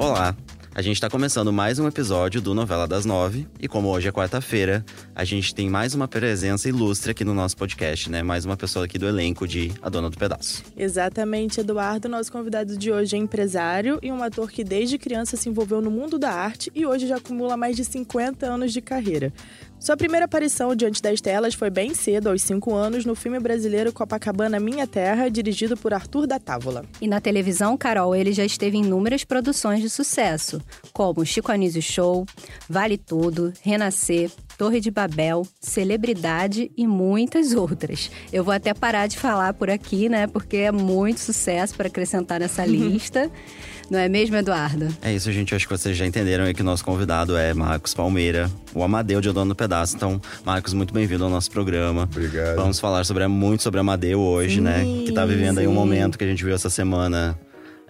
Olá! A gente está começando mais um episódio do Novela das Nove. E como hoje é quarta-feira, a gente tem mais uma presença ilustre aqui no nosso podcast, né? Mais uma pessoa aqui do elenco de A Dona do Pedaço. Exatamente, Eduardo. Nosso convidado de hoje é empresário e um ator que desde criança se envolveu no mundo da arte e hoje já acumula mais de 50 anos de carreira. Sua primeira aparição diante das telas foi bem cedo, aos 5 anos, no filme brasileiro Copacabana Minha Terra, dirigido por Arthur da Távola. E na televisão, Carol, ele já esteve em inúmeras produções de sucesso, como Chico Anísio Show, Vale Tudo, Renascer, Torre de Babel, Celebridade e muitas outras. Eu vou até parar de falar por aqui, né? Porque é muito sucesso para acrescentar nessa lista. Não é mesmo, Eduardo? É isso, gente. Acho que vocês já entenderam aí que o nosso convidado é Marcos Palmeira, o Amadeu de O Dono do Pedaço. Então, Marcos, muito bem-vindo ao nosso programa. Obrigado. Vamos falar sobre, muito sobre Amadeu hoje, né? Sim, Que tá vivendo aí um sim. momento que a gente viu essa semana.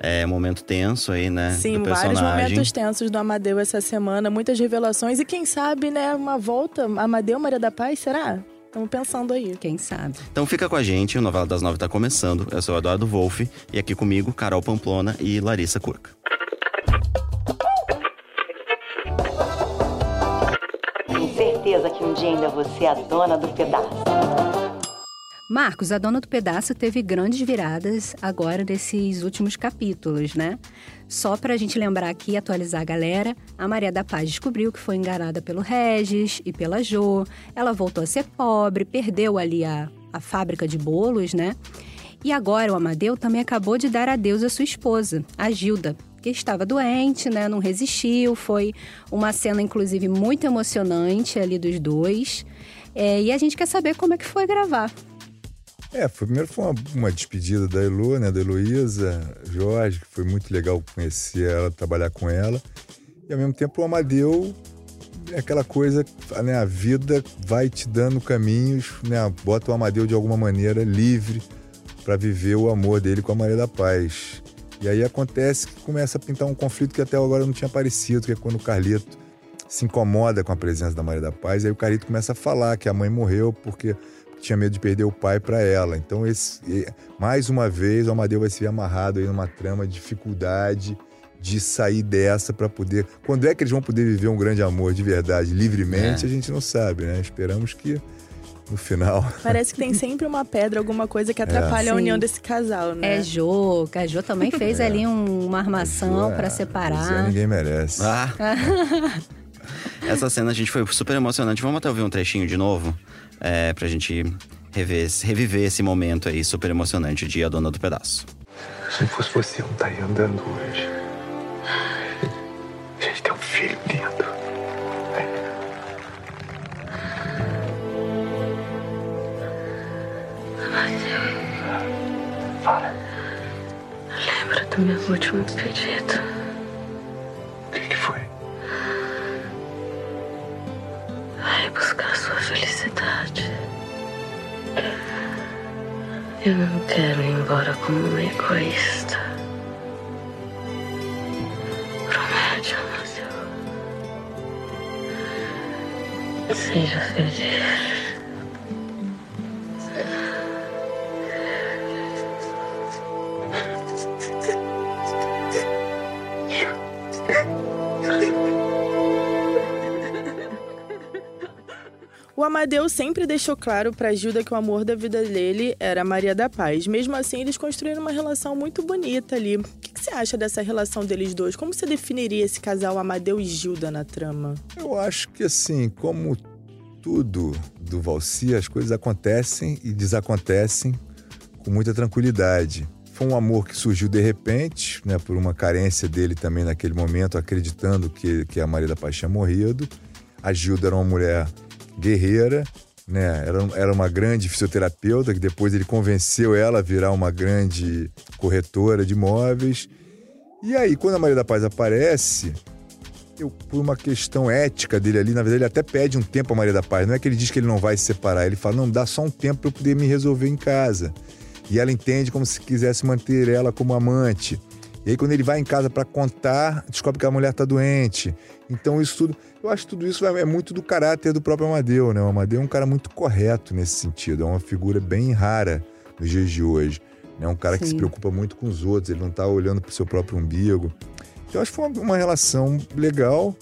É um momento tenso aí, né? Sim, do vários momentos tensos do Amadeu essa semana, muitas revelações e quem sabe, né, uma volta Amadeu Maria da Paz, será? Estamos pensando aí. Quem sabe? Então fica com a gente, o Novela das Nove tá começando. Eu sou o Eduardo Wolff e aqui comigo, Carol Pamplona e Larissa Curca. Tenho certeza que um dia ainda você é a dona do pedaço. Marcos, a dona do pedaço teve grandes viradas agora nesses últimos capítulos, né? Só pra gente lembrar aqui e atualizar a galera, a Maria da Paz descobriu que foi enganada pelo Regis e pela Jo. Ela voltou a ser pobre, perdeu ali a, a fábrica de bolos, né? E agora o Amadeu também acabou de dar adeus à sua esposa, a Gilda, que estava doente, né? Não resistiu. Foi uma cena, inclusive, muito emocionante ali dos dois. É, e a gente quer saber como é que foi gravar. É, foi, primeiro foi uma, uma despedida da Elo, né, da Heloísa Jorge, que foi muito legal conhecer ela, trabalhar com ela. E ao mesmo tempo o Amadeu é aquela coisa, né, a vida vai te dando caminhos, né, bota o Amadeu de alguma maneira livre para viver o amor dele com a Maria da Paz. E aí acontece que começa a pintar um conflito que até agora não tinha aparecido, que é quando o Carlito se incomoda com a presença da Maria da Paz, aí o Carlito começa a falar que a mãe morreu porque tinha medo de perder o pai para ela. Então, esse, mais uma vez, o Amadeu vai ser amarrado aí numa trama de dificuldade de sair dessa para poder. Quando é que eles vão poder viver um grande amor de verdade, livremente, É. a gente não sabe, né? Esperamos que no final. Parece que tem sempre uma pedra, alguma coisa que atrapalha a Sim. união desse casal, né? É Jô, a Jô também fez ali um- uma armação É, para pois é, separar. ninguém merece. Ah! Essa cena, a gente, foi super emocionante. Vamos até ouvir um trechinho de novo? É, pra gente rever, reviver esse momento aí super emocionante de A Dona do Pedaço. Se não fosse você, eu não estaria andando hoje. A gente tem um filho lindo. Fala. Lembra do meu último pedido? Eu não quero ir embora como uma egoísta. Promete, Amadeu. Seja feliz. Amadeu sempre deixou claro pra Gilda que o amor da vida dele era Maria da Paz. Mesmo assim, eles construíram uma relação muito bonita ali. O que, que você acha dessa relação deles dois? Como você definiria esse casal Amadeu e Gilda na trama? Eu acho que assim, como tudo do Valci, as coisas acontecem e desacontecem com muita tranquilidade. Foi um amor que surgiu de repente, né, por uma carência dele também naquele momento, acreditando que, que a Maria da Paz tinha morrido. A Gilda era uma mulher guerreira, né? Era, era uma grande fisioterapeuta, que depois ele convenceu ela a virar uma grande corretora de imóveis. E aí, quando a Maria da Paz aparece, eu, por uma questão ética dele ali, na verdade, ele até pede um tempo a Maria da Paz. Não é que ele diz que ele não vai se separar, ele fala: não, dá só um tempo para eu poder me resolver em casa. E ela entende como se quisesse manter ela como amante. E aí, quando ele vai em casa para contar, descobre que a mulher está doente. Então, isso tudo. Eu acho que tudo isso é muito do caráter do próprio Amadeu, né? O Amadeu é um cara muito correto nesse sentido. É uma figura bem rara nos dias de hoje. É um cara que se Sim. preocupa muito com os outros, ele não está olhando para o seu próprio umbigo. Então acho que foi uma, relação legal,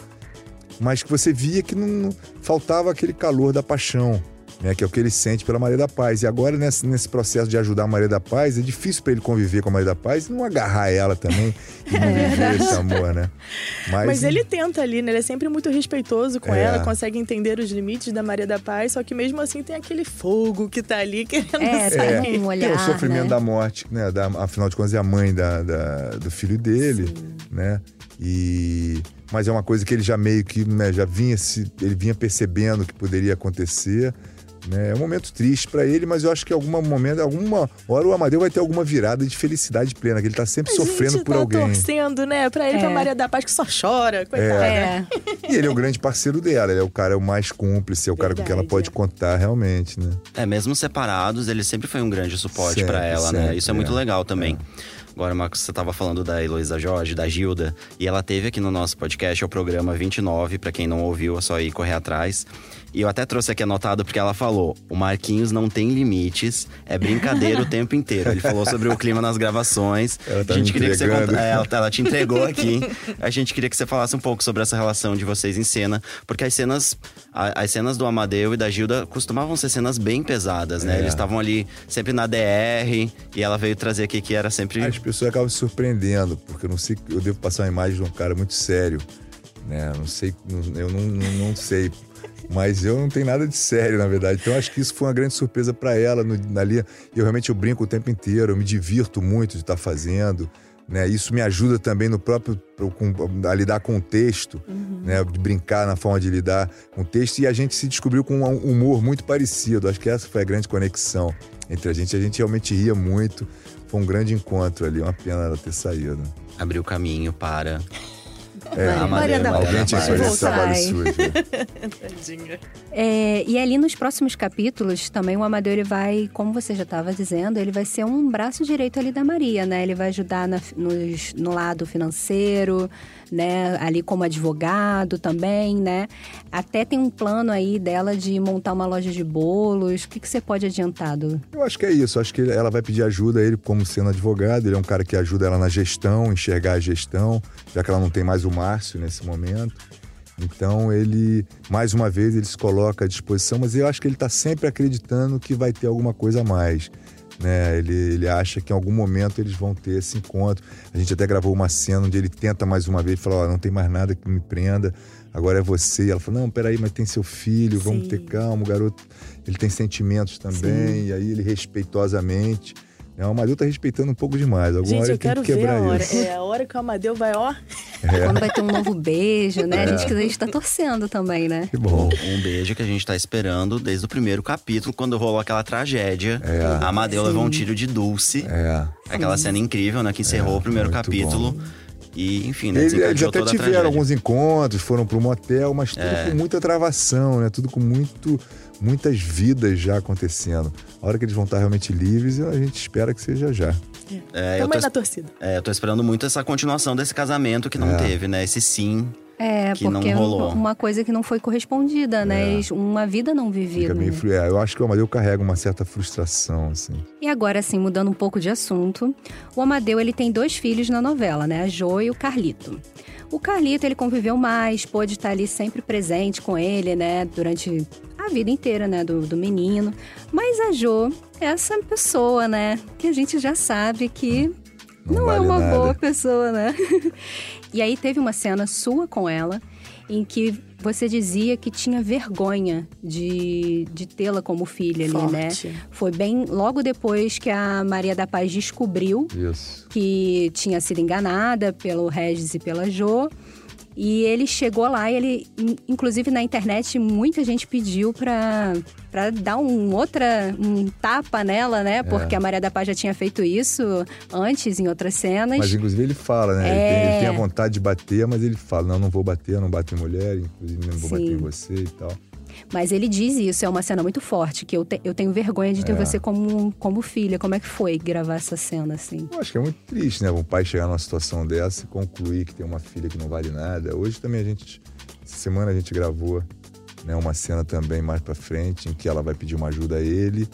mas que você via que não faltava aquele calor da paixão né, que é o que ele sente pela Maria da Paz. E agora, nesse, nesse processo de ajudar a Maria da Paz, é difícil para ele conviver com a Maria da Paz e não agarrar ela também e não É viver esse amor, né? Mas, ele tenta ali, né? Ele é sempre muito respeitoso com É. ela, consegue entender os limites da Maria da Paz, só que mesmo assim tem aquele fogo que tá ali querendo É, sair. tem um olhar, Tem o sofrimento né? da morte, né? Da, afinal de contas, é a mãe da, da- do filho dele, né? E mas é uma coisa que ele já meio que né, já vinha se ele vinha percebendo que poderia acontecer. Né? É um momento triste para ele, mas eu acho que em algum momento, alguma hora o Amadeu vai ter alguma virada de felicidade plena, que ele tá sempre A sofrendo gente por tá alguém. torcendo, né? Pra ele, pra É. Maria da Paz, que só chora, coitada. É, E ele é o grande parceiro dela, ele é o cara o mais cúmplice, é o cara com quem ela Verdade, pode é. contar realmente, né? É, mesmo separados, ele sempre foi um grande suporte pra ela, né? sempre, Isso é muito é. legal também. Agora, Marcos, você tava falando da Heloísa Jorge, da Gilda, e ela teve aqui no nosso podcast, é o programa 29, pra quem não ouviu, é só ir correr atrás. E eu até trouxe aqui anotado porque ela falou: o Marquinhos não tem limites, é brincadeira o tempo inteiro. Ele falou sobre o clima nas gravações. Ela tá a gente queria que você entregando. é, ela, ela te entregou aqui. A gente queria que você falasse um pouco sobre essa relação de vocês em cena, porque as cenas, a- as cenas do Amadeu e da Gilda costumavam ser cenas bem pesadas, né? É. Eles estavam ali sempre na DR e ela veio trazer aqui que era sempre As pessoas acabam se surpreendendo, porque eu não sei, eu devo passar uma imagem de um cara muito sério, né? Não sei, eu não, não, não sei. Mas eu não tenho nada de sério, na verdade. Então acho que isso foi uma grande surpresa para ela no, ali. Eu realmente eu brinco o tempo inteiro, eu me divirto muito de estar fazendo. Né? Isso me ajuda também no próprio com- a lidar com o texto, né? De brincar na forma de lidar com o texto. E a gente se descobriu com um humor muito parecido. Acho que essa foi a grande conexão entre a gente. A gente realmente ria muito. Foi um grande encontro ali. Uma pena ela ter saído. abrir o caminho para É, a Maria da Maria Alguém tinha esse trabalho sujo. Tadinha. É, e ali nos próximos capítulos, também o Amadeu ele vai, como você já estava dizendo, ele vai ser um braço direito ali da Maria, né? Ele vai ajudar na- nos- no lado financeiro, né? Ali como advogado também, né? Até tem um plano aí dela de montar uma loja de bolos. O que, que você pode adiantar, do... Eu acho que é isso. Acho que ela vai pedir ajuda a ele como sendo advogado. Ele é um cara que ajuda ela na gestão, enxergar a gestão, já que ela não tem mais o Márcio nesse momento. Então ele, mais uma vez, ele se coloca à disposição, mas eu acho que ele está sempre acreditando que vai ter alguma coisa a mais. Né? Ele, ele acha que em algum momento eles vão ter esse encontro. A gente até gravou uma cena onde ele tenta mais uma vez fala: Ó, não tem mais nada que me prenda, agora é você. E ela fala: Não, peraí, mas tem seu filho, vamos Sim. ter calma. O garoto ele tem sentimentos também, e aí ele respeitosamente. Né? O Amadeu tá respeitando um pouco demais. Alguma Gente, hora eu quero que ver a hora. isso. É a hora que o Amadeu vai, ó. quando vai ter um novo beijo, né? A É. gente, a gente tá torcendo também, né? Que bom. um beijo que a gente tá esperando desde o primeiro capítulo, quando rolou aquela tragédia. É. A Amadeu levou um tiro de Dulce. É. Aquela cena incrível, né? Que encerrou o primeiro muito capítulo. E, enfim, né? Ele- Eles até toda a tiveram alguns encontros, foram para um motel, mas tudo É. com muita travação, né? Tudo com muito, muitas vidas já acontecendo. A hora que eles vão estar realmente livres, a gente espera que seja já. É, eu Tamo tô, na torcida. é, eu tô esperando muito essa continuação desse casamento que não É. teve, né? Esse sim. É, Que não porque é rolou. uma coisa que não foi correspondida, né? Uma vida não Fica vivida. meio flu- é, eu acho que o Amadeu carrega uma certa frustração, assim. E agora, assim, mudando um pouco de assunto, o Amadeu ele tem dois filhos na novela, né? A Jo e o Carlito. O Carlito ele conviveu mais, pôde estar ali sempre presente com ele, né? Durante a vida inteira, né? Do, do menino. Mas a Jo é essa pessoa, né? Que a gente já sabe que Não, não, vale é uma nada. boa pessoa, né? e aí teve uma cena sua com ela em que você dizia que tinha vergonha de, de tê-la como filha ali, né? Forte. Foi bem logo depois que a Maria da Paz descobriu Isso. que tinha sido enganada pelo Regis e pela Jo. E ele chegou lá e ele, in- inclusive na internet, muita gente pediu pra, pra dar um outra um tapa nela, né? Porque a Maria da Paz já tinha feito isso antes em outras cenas. Mas inclusive ele fala, né? Ele, tem, ele É. tem a vontade de bater, mas ele fala: não, não vou bater, não bato em mulher, inclusive não vou Sim. bater em você e tal. Mas ele diz isso, é uma cena muito forte, que eu, te- eu tenho vergonha de ter É. você como, como filha. Como é que foi gravar essa cena, assim? Eu acho que é muito triste, né? Um pai chegar numa situação dessa e concluir que tem uma filha que não vale nada. Hoje também a gente. Essa semana a gente gravou né, uma cena também mais pra frente, em que ela vai pedir uma ajuda a ele.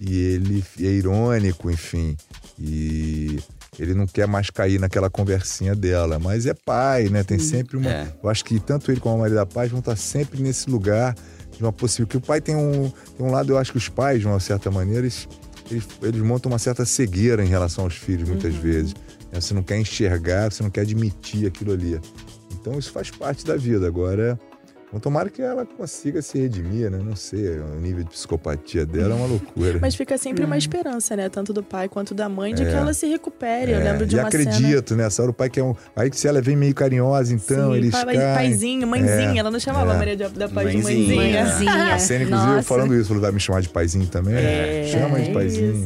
E ele é irônico, enfim. E ele não quer mais cair naquela conversinha dela. Mas é pai, né? Tem sempre uma. É. Eu acho que tanto ele como a Maria da Paz vão estar sempre nesse lugar de uma possível. Que o pai tem um, tem um lado, eu acho que os pais, de uma certa maneira, eles, eles, eles montam uma certa cegueira em relação aos filhos, muitas vezes. né? Você não quer enxergar, você não quer admitir aquilo ali. Então isso faz parte da vida. Agora, bom, tomara que ela consiga se redimir, né? Não sei, o nível de psicopatia dela é uma loucura. Mas fica sempre uma esperança, né? Tanto do pai quanto da mãe, de que ela se recupere. Eu É, lembro de e uma cena. acredito, né? Essa hora o pai quer um. Aí que se ela vem meio carinhosa, então, Sim, eles pai- caem. paizinho, mãezinha. É, Ela não chamava é. a Maria da, da Paz de Mãezinha. mãezinha. Mãezinha. A cena, inclusive, Nossa. falando isso, falou, vai me chamar de paizinho também? É, Chama de é paizinho.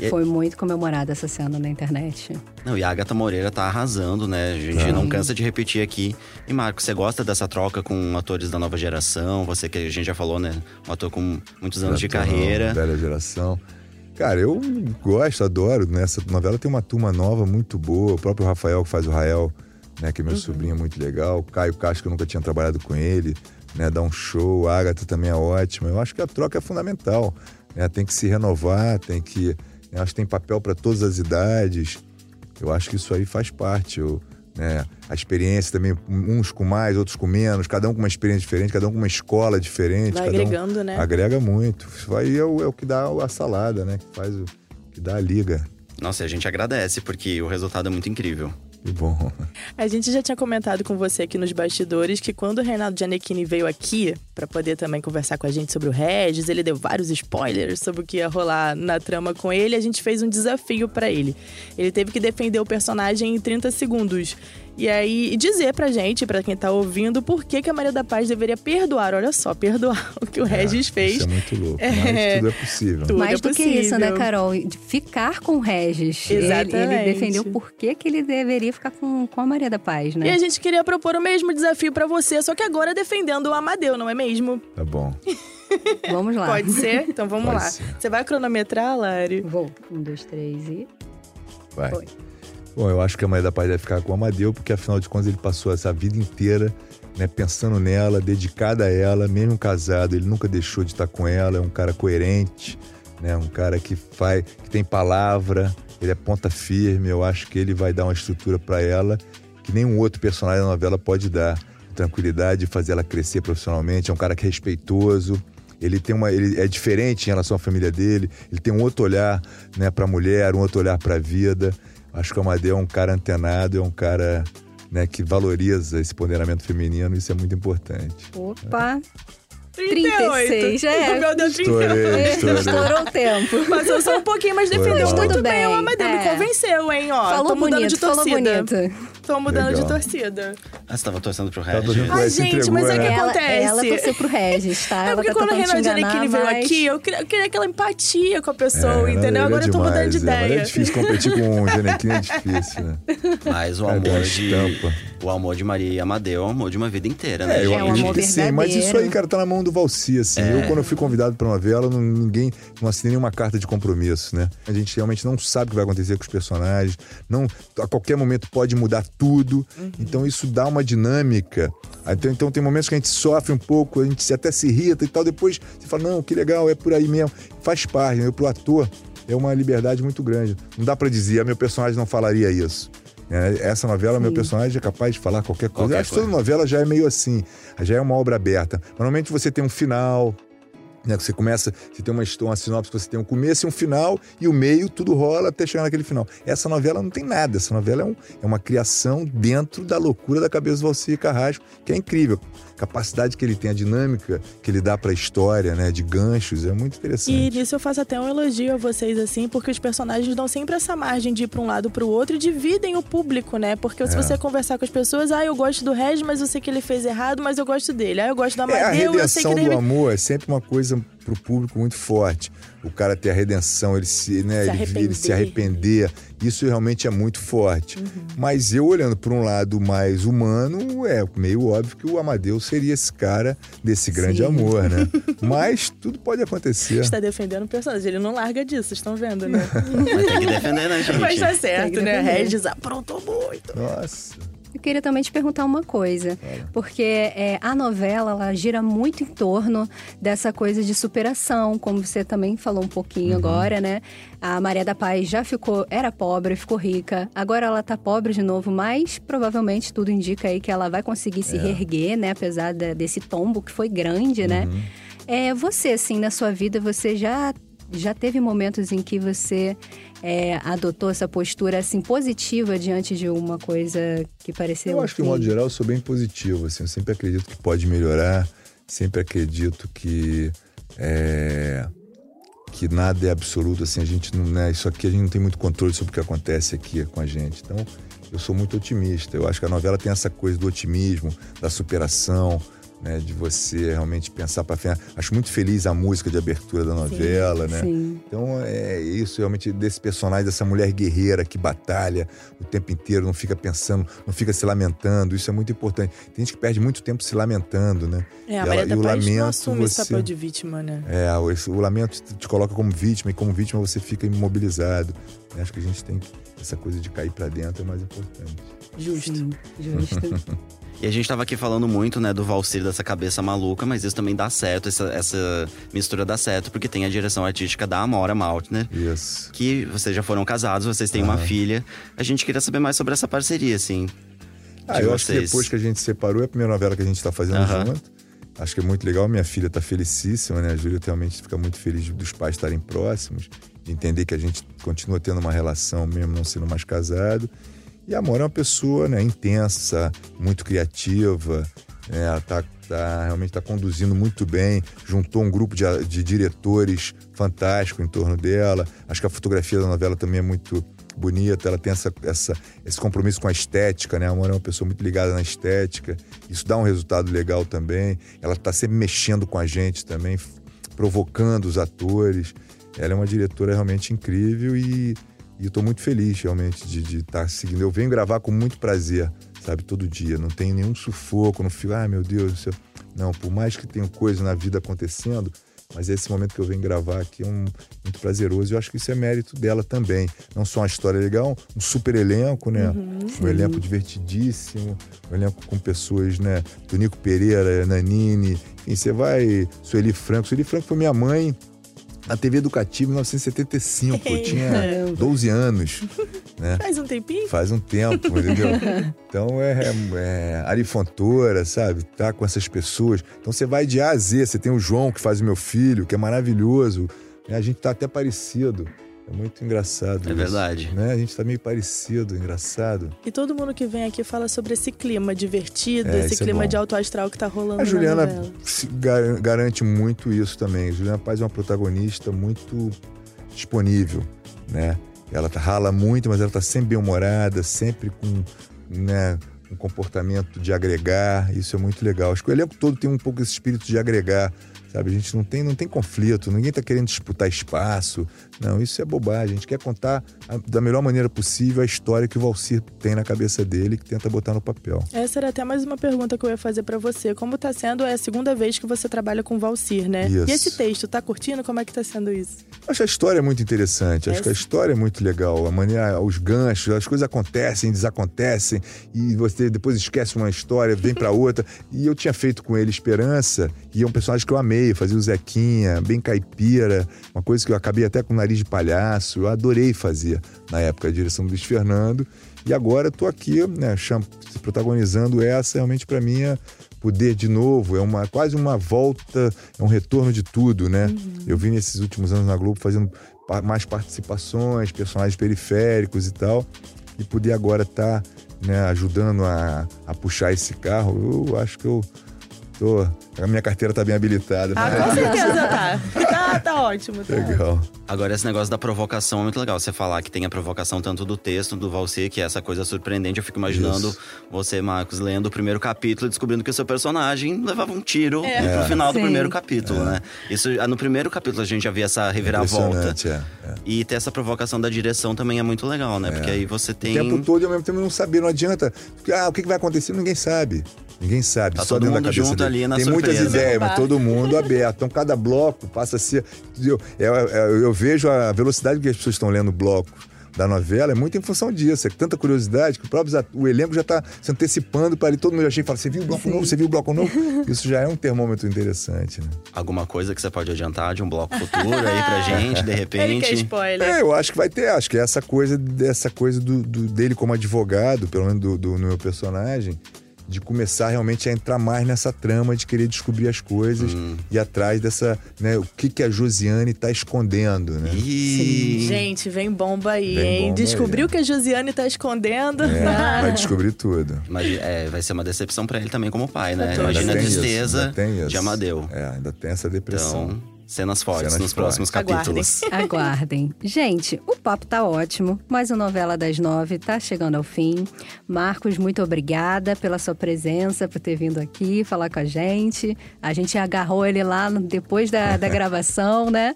Isso. É. Foi muito comemorada essa cena na internet. Não, e a Agatha Moreira tá arrasando, né? A gente Tá. não cansa de repetir aqui. E, Marco, você gosta dessa troca com atores da nova geração? Você que a gente já falou, né? Um ator com muitos anos de Então, carreira. Velha geração. Cara, eu gosto, adoro. Nessa novela tem uma turma nova muito boa. O próprio Rafael, que faz o Rael, né? Que é meu sobrinho, é muito legal. Caio Castro, que eu nunca tinha trabalhado com ele, né? Dá um show. A Agatha também é ótima. Eu acho que a troca é fundamental. Né? Tem que se renovar, tem que. Eu acho que tem papel para todas as idades. Eu acho que isso aí faz parte. Eu, né? A experiência também, uns com mais, outros com menos, cada um com uma experiência diferente, cada um com uma escola diferente. Vai cada um- agregando, né? Agrega muito. Isso aí é o, é o que dá a salada, né? Que faz o que dá a liga. Nossa, e a gente agradece, porque o resultado é muito incrível. Que bom. A gente já tinha comentado com você aqui nos bastidores que quando o Reinaldo Gianecchini veio aqui para poder também conversar com a gente sobre o Regis, ele deu vários spoilers sobre o que ia rolar na trama com ele. A gente fez um desafio para ele. Ele teve que defender o personagem em 30 segundos. E aí, e dizer pra gente, pra quem tá ouvindo, por que, que a Maria da Paz deveria perdoar, olha só, perdoar o que o Regis fez. Isso é muito louco. É. Mas tudo é possível. Tudo Mais é do que isso, né, possível. Carol? De ficar com o Regis. Ele, Exatamente. ele defendeu por que, que ele deveria ficar com, com a Maria da Paz, né? E a gente queria propor o mesmo desafio pra você, só que agora defendendo o Amadeu, não é mesmo? Tá bom. Vamos lá. Pode ser? Então vamos Pode lá. ser. Você vai cronometrar, Lari? Vou. Um, dois, três e. Vai. Foi. Bom, eu acho que a Maria da Paz deve ficar com o Amadeu, porque afinal de contas ele passou essa vida inteira né, pensando nela, dedicada a ela, mesmo casado, ele nunca deixou de estar com ela, é um cara coerente, né, um cara que faz, que tem palavra, ele é ponta firme, eu acho que ele vai dar uma estrutura para ela que nenhum outro personagem da novela pode dar. Tranquilidade, fazer ela crescer profissionalmente, é um cara que é respeitoso, ele tem uma ele é diferente em relação à família dele ele tem um outro olhar né para a mulher um outro olhar para a vida acho que o Amadeu é um cara antenado é um cara né que valoriza esse ponderamento feminino isso é muito importante Opa! 38. 36, é. Meu Deus, 38. estourei estourei Estourou o tempo. Passou só um pouquinho, mas defendeu Mas muito tudo bem. bem, O Amadeu me é. convenceu, hein? Ó, falou tô mudando bonito, de falou torcida. bonito. Tô mudando Legal. de torcida. Ah, você tava torcendo pro Regis? Ai, se gente, entregou, mas é que né? Ela, acontece. ela torceu pro Regis, tá? É ela porque tá quando o enganar, Gianecchini veio mas... aqui, eu queria, eu queria aquela empatia com a pessoa, É, entendeu? Agora é eu tô mudando demais, de é, mas ideia. É difícil competir com o Genequim, é difícil, né? Mas o uma amor de. estampa. O amor de Maria e Amadeu é o amor de uma vida inteira, né? É, eu É um amor que sim, mas isso aí, cara, tá na mão do Valci, assim. Eu, quando eu fui convidado pra novela, não, ninguém, não assinei nenhuma carta de compromisso, né? A gente realmente não sabe o que vai acontecer com os personagens, não, a qualquer momento pode mudar tudo, então isso dá uma dinâmica. Então, então tem momentos que a gente sofre um pouco, a gente se- até se irrita e tal, depois você fala, não, que legal, é por aí mesmo. Faz parte, né? Pro ator é uma liberdade muito grande. Não dá pra dizer, ah, meu personagem não falaria isso. É, essa novela, meu personagem é capaz de falar qualquer coisa. Qualquer Eu acho que toda novela já é meio assim, já é uma obra aberta. Normalmente você tem um final, né? Você começa, você tem uma, uma sinopse, você tem um começo e um final, e o meio tudo rola até chegar naquele final. Essa novela não tem nada, essa novela é, um- é uma criação dentro da loucura da cabeça do Valci Carrasco, que é incrível. A capacidade que ele tem, a dinâmica que ele dá pra história, né? De ganchos, é muito E interessante. nisso eu faço até um elogio a vocês, assim, porque os personagens dão sempre essa margem de ir pra um lado pro outro e dividem o público, né? Porque É. se você conversar com as pessoas, ah, eu gosto do Regis, mas eu sei que ele fez errado, mas eu gosto dele. Ah, eu gosto do É, a eu sei que ele... do amor é sempre uma coisa pro público muito forte. O cara ter a redenção, ele se, né, Se ele, ele se arrepender. isso realmente é muito forte. Uhum. Mas eu olhando por um lado mais humano, é meio óbvio que o Amadeus seria esse cara desse grande Sim. amor, né? Mas tudo pode acontecer. Está defendendo o personagem, ele não larga disso, vocês estão vendo, né? Mas tem que defender, né, gente? mas tá certo, né? Regis aprontou muito. Nossa. Eu queria também te perguntar uma coisa, porque é, a novela ela gira muito em torno dessa coisa de superação, como você também falou um pouquinho Uhum. agora, né? A Maria da Paz já ficou, era pobre, ficou rica, agora ela tá pobre de novo, mas provavelmente tudo indica aí que ela vai conseguir É. se reerguer, né? Apesar da- desse tombo que foi grande, né? Uhum. É, você, assim, na sua vida, você já, já teve momentos em que você é, adotou essa postura, assim, positiva diante de uma coisa que pareceu... Eu acho que, de modo geral, eu sou bem positivo. Assim, eu sempre acredito que pode melhorar, sempre acredito que. é, que nada é absoluto, assim, a gente não, né, isso aqui a gente não tem muito controle sobre o que acontece aqui com a gente. Então, eu sou muito otimista. Eu acho que a novela tem essa coisa do otimismo, da superação, né, de você realmente pensar para frente. Acho muito feliz a música de abertura da novela, né? Sim. Então é isso realmente desse personagem, dessa mulher guerreira que batalha o tempo inteiro, não fica pensando, não fica se lamentando. Isso é muito importante. Tem gente que perde muito tempo se lamentando, né? É, E a ela- Maria e o Paz não lamento assume esse você- papel de vítima, né? É, o, o lamento te- te coloca como vítima e como vítima você fica imobilizado. Eu Acho que a gente tem que, essa coisa de cair para dentro é mais importante. Justo. Sim, justo. E a gente tava aqui falando muito, né, do Valsir, dessa cabeça maluca, mas isso também dá certo, essa, essa mistura dá certo, porque tem a direção artística da Amora Maltner, Isso. que vocês já foram casados, vocês têm uma Aham. filha. A gente queria saber mais sobre essa parceria, assim. Ah, eu acho que vocês. depois que a gente separou, é a primeira novela que a gente está fazendo Aham. junto. Acho que é muito legal. Minha filha está felicíssima, né? A Júlia realmente fica muito feliz dos pais estarem próximos, de entender que a gente continua tendo uma relação, mesmo não sendo mais casado. E a Amor é uma pessoa né, intensa, muito criativa. né? Ela tá, tá- realmente está conduzindo muito bem. Juntou um grupo de, de diretores fantástico em torno dela. Acho que a fotografia da novela também é muito bonita. Ela tem essa, essa, esse compromisso com a estética, né? A Amor é uma pessoa muito ligada na estética. Isso dá um resultado legal também. Ela está sempre mexendo com a gente também, provocando os atores. Ela é uma diretora realmente incrível e, e eu estou muito feliz realmente de estar seguindo. Eu venho gravar com muito prazer, sabe, todo dia. Não tem nenhum sufoco, não fico, ai meu Deus do céu. Não, por mais que tenha coisa na vida acontecendo, mas esse momento que eu venho gravar aqui é um, muito prazeroso. E eu acho que isso é mérito dela também. Não só uma história legal, um super elenco, né? um elenco divertidíssimo, um elenco com pessoas, né? Do Nico Pereira, Nanini, enfim, você vai. Sueli Franco. Sueli Franco foi minha mãe na TV Educativa em 1975. Eu tinha 12 anos, né? Faz um tempinho? Faz um tempo, entendeu? Então é, é, é Ari Fontoura, sabe? Tá com essas pessoas. Então você vai de A a Z. Você tem o João, que faz o meu filho, que é maravilhoso. A gente tá até parecido. É muito engraçado. É isso, verdade. Né? A gente tá meio parecido, engraçado. E todo mundo que vem aqui fala sobre esse clima divertido, É, esse é clima bom. de alto astral que tá rolando A Juliana gar- garante muito isso também. A Juliana Paz é uma protagonista muito disponível, né? Ela tá- rala muito, mas ela tá sempre bem-humorada, sempre com né, um comportamento de agregar. Isso é muito legal. Acho que o elenco todo tem um pouco esse espírito de agregar, sabe? A gente não tem, não tem conflito, ninguém tá querendo disputar espaço. Não, isso é bobagem. A gente quer contar a- da melhor maneira possível a história que o Valcir tem na cabeça dele que tenta botar no papel. Essa era até mais uma pergunta que eu ia fazer pra você. Como tá sendo é a segunda vez que você trabalha com Valcir, né? Isso. E esse texto, tá curtindo? Como é que tá sendo isso? Acho a história é muito interessante, acho que a história é muito legal. A maneira, os ganchos, as coisas acontecem, desacontecem, e você depois esquece uma história, vem pra outra. E eu tinha feito com ele Esperança, e é um personagem que eu amei, fazia o Zequinha, bem caipira, uma coisa que eu acabei até com o nariz de palhaço, eu adorei fazer na época, a direção do Luiz Fernando. E agora tô aqui, né, protagonizando essa, realmente pra mim é poder de novo, é uma quase uma volta, é um retorno de tudo, né? Eu vim nesses últimos anos na Globo fazendo mais participações, personagens periféricos e tal, e poder agora estar né, ajudando a, a puxar esse carro, eu acho que eu tô. A minha carteira tá bem habilitada. Ah, com certeza tá. Tá, tá ótimo. Tá. Legal. Agora, esse negócio da provocação é muito legal. Você falar que tem a provocação tanto do texto, do Valsir, que é essa coisa surpreendente. Eu fico imaginando Isso. você, Marcos, lendo o primeiro capítulo e descobrindo que o seu personagem levava um tiro É. pro final do Sim. primeiro capítulo, né? Isso, ah, no primeiro capítulo a gente já via essa reviravolta. É. é. E ter essa provocação da direção também é muito legal, né? Porque aí você O tem. tempo todo e ao mesmo tempo não saber, não adianta. Porque, Ah, o que vai acontecer? Ninguém sabe. Ninguém sabe. Tá só todo dentro mundo da cabeça junto dele. ali na Tem surpresa. muitas ideias, mas todo mundo aberto. Então cada bloco passa a ser. Eu, eu, eu- eu vejo a velocidade que as pessoas estão lendo o bloco. da novela é muito em função disso. É tanta curiosidade que o próprio o elenco já está se antecipando para ali. Todo mundo já chega e fala: Você viu o bloco novo? Você viu o bloco novo? Isso já é um termômetro interessante, né? Alguma coisa que você pode adiantar de um bloco futuro aí pra gente, de Ele quer repente? spoiler. É, eu acho que vai ter. Acho que é essa coisa, dessa coisa do, do- dele como advogado, pelo menos do, do- no meu personagem, de começar realmente a entrar mais nessa trama de querer descobrir as coisas Hum. e atrás dessa, né, o que que a Josiane tá escondendo, né? Ih, Gente, vem bomba aí, Vem hein? bomba Descobriu aí. que a Josiane tá escondendo. É, vai descobrir tudo. imagi- é, vai ser uma decepção pra ele também como pai, né? Imagina a tristeza isso. de Amadeu. É, ainda tem essa depressão. Então, cenas fortes Cenas nos próximos capítulos. Aguardem. Gente, o papo tá ótimo, mas o Novela das Nove tá chegando ao fim. Marcos, muito obrigada pela sua presença, por ter vindo aqui falar com a gente. A gente agarrou ele lá depois da, da gravação, né?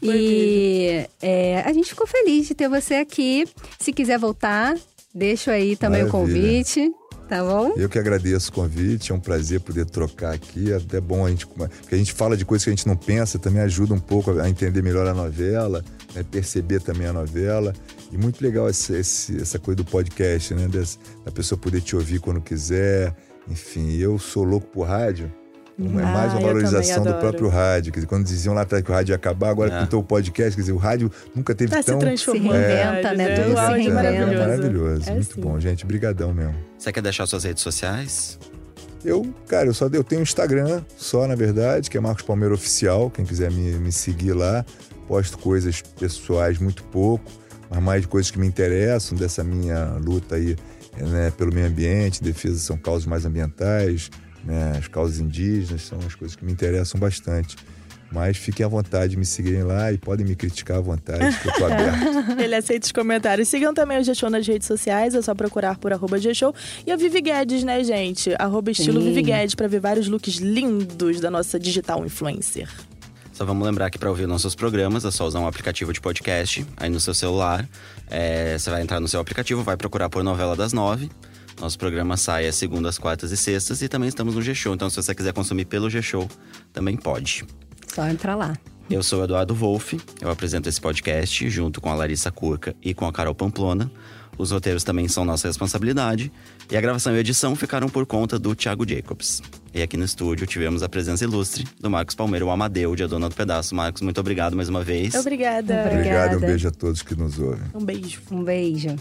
e é, a gente ficou feliz de ter você aqui. Se quiser voltar, deixo aí também o Maravilha. convite, tá bom? Eu que agradeço o convite, é um prazer poder trocar aqui. É até bom a gente. Porque a gente fala de coisas que a gente não pensa, também ajuda um pouco a entender melhor a novela, né, perceber também a novela. E muito legal esse- esse- essa coisa do podcast, né? des- da pessoa poder te ouvir quando quiser. Enfim, eu sou louco por rádio. Então, é Ah, mais uma também valorização do próprio rádio. Quer dizer, quando diziam lá atrás que o rádio ia acabar, agora É. com o podcast, quer dizer, o rádio nunca teve Tá se tão. transformando. Se reinventa, né? É, Tudo se áudio é reinventa. maravilhoso. maravilhoso. É muito sim. bom, gente. Brigadão mesmo. Você quer deixar suas redes sociais? Eu, cara, eu só eu tenho um Instagram só, na verdade, que é Marcos Palmeiro Oficial. Quem quiser me, me seguir lá. Posto coisas pessoais muito pouco, mas mais de coisas que me interessam, dessa minha luta aí né, pelo meio ambiente, defesa são causas mais ambientais, né, as causas indígenas são as coisas que me interessam bastante. Mas fiquem à vontade de me seguirem lá e podem me criticar à vontade, que eu tô aberto. Ele aceita os comentários. Sigam também o G-Show nas redes sociais, é só procurar por arroba G-Show. E a Vivi Guedes, né, gente? Arroba estilo Sim. Vivi Guedes pra ver vários looks lindos da nossa digital influencer. Só vamos lembrar que para ouvir nossos programas é só usar um aplicativo de podcast aí no seu celular. É, você vai entrar no seu aplicativo, vai procurar por Novela das Nove. Nosso programa sai às segundas, quartas e sextas e também estamos no G-Show. Então, se você quiser consumir pelo G-Show, também pode. Só entrar lá. Eu sou o Eduardo Wolff, eu apresento esse podcast junto com a Larissa Curca e com a Carol Pamplona. Os roteiros também são nossa responsabilidade e a gravação e edição ficaram por conta do Thiago Jacobs. E aqui no estúdio tivemos a presença ilustre do Marcos Palmeiro, o Amadeu, de A Dona do Pedaço. Marcos, muito obrigado mais uma vez. Obrigada. Obrigada. Obrigado, um beijo a todos que nos ouvem. Um beijo. Um beijo.